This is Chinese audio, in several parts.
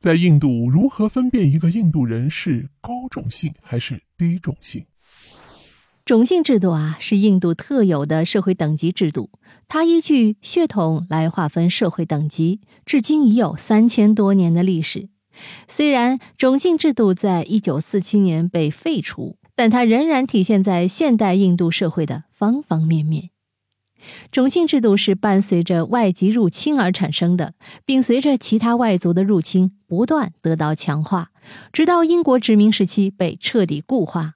在印度，如何分辨一个印度人是高种姓还是低种姓？种姓制度啊，是印度特有的社会等级制度，它依据血统来划分社会等级，至今已有三千多年的历史。虽然种姓制度在一九四七年被废除，但它仍然体现在现代印度社会的方方面面。种姓制度是伴随着外籍入侵而产生的，并随着其他外族的入侵不断得到强化，直到英国殖民时期被彻底固化。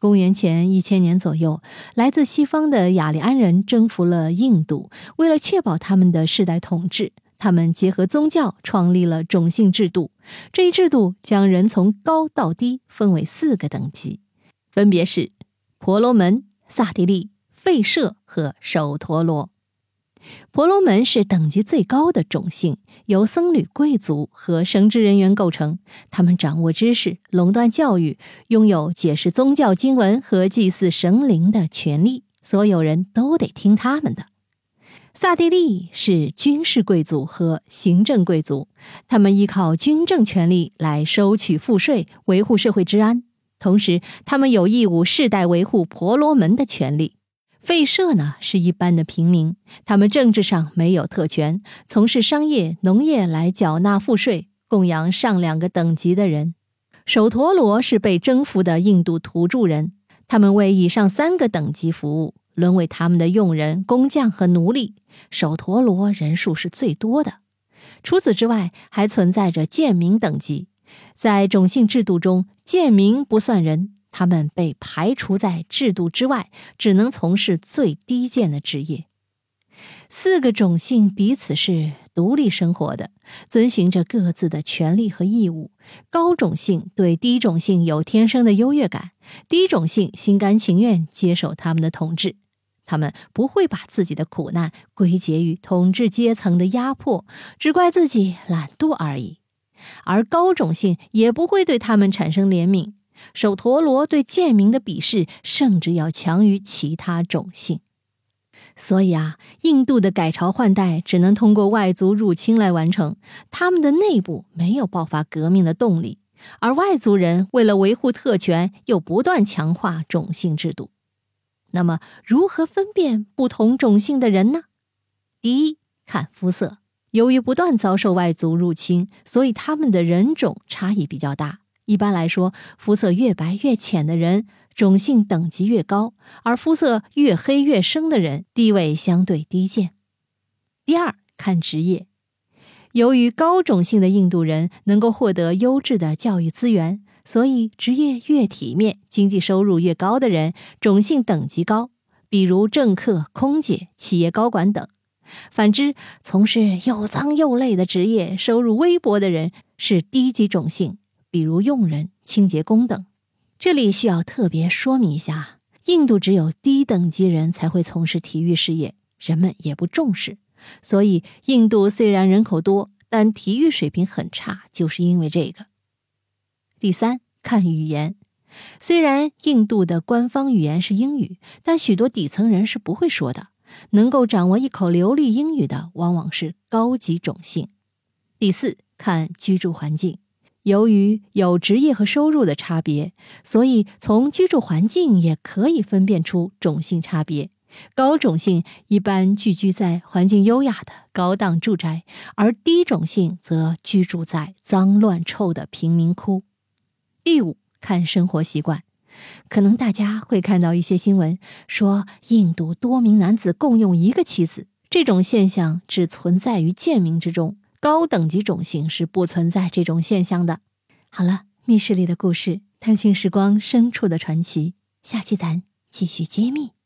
公元前一千年左右，来自西方的雅利安人征服了印度，为了确保他们的世代统治，他们结合宗教创立了种姓制度。这一制度将人从高到低分为四个等级，分别是婆罗门、萨迪利。吠舍和首陀罗，婆罗门是等级最高的种姓，由僧侣、贵族和神职人员构成。他们掌握知识，垄断教育，拥有解释宗教经文和祭祀神灵的权利，所有人都得听他们的。萨蒂利是军事贵族和行政贵族，他们依靠军政权力来收取赋税，维护社会治安，同时他们有义务世代维护婆罗门的权利。吠舍呢是一般的平民，他们政治上没有特权，从事商业、农业来缴纳赋税，供养上两个等级的人。首陀罗是被征服的印度土著人，他们为以上三个等级服务，沦为他们的佣人、工匠和奴隶。首陀罗人数是最多的。除此之外，还存在着贱民等级，在种姓制度中，贱民不算人。他们被排除在制度之外，只能从事最低贱的职业。四个种姓彼此是独立生活的，遵循着各自的权利和义务。高种姓对低种姓有天生的优越感，低种姓心甘情愿接受他们的统治。他们不会把自己的苦难归结于统治阶层的压迫，只怪自己懒惰而已。而高种姓也不会对他们产生怜悯。首陀罗对贱民的鄙视，甚至要强于其他种姓。所以啊，印度的改朝换代只能通过外族入侵来完成，他们的内部没有爆发革命的动力，而外族人为了维护特权，又不断强化种姓制度。那么，如何分辨不同种姓的人呢？第一，看肤色。由于不断遭受外族入侵，所以他们的人种差异比较大。一般来说，肤色越白越浅的人，种姓等级越高；而肤色越黑越深的人，地位相对低贱。第二，看职业。由于高种姓的印度人能够获得优质的教育资源，所以职业越体面、经济收入越高的人，种姓等级高，比如政客、空姐、企业高管等。反之，从事又脏又累的职业、收入微薄的人，是低级种姓。比如佣人、清洁工等，这里需要特别说明一下：印度只有低等级人才会从事体育事业，人们也不重视。所以，印度虽然人口多，但体育水平很差，就是因为这个。第三，看语言。虽然印度的官方语言是英语，但许多底层人是不会说的。能够掌握一口流利英语的，往往是高级种姓。第四，看居住环境。由于有职业和收入的差别，所以从居住环境也可以分辨出种姓差别。高种姓一般聚居在环境优雅的高档住宅，而低种姓则居住在脏乱臭的贫民窟。第五，看生活习惯，可能大家会看到一些新闻说，印度多名男子共用一个妻子，这种现象只存在于贱民之中。高等级种姓是不存在这种现象的。好了，密室里的故事，探寻时光深处的传奇，下期咱继续揭秘。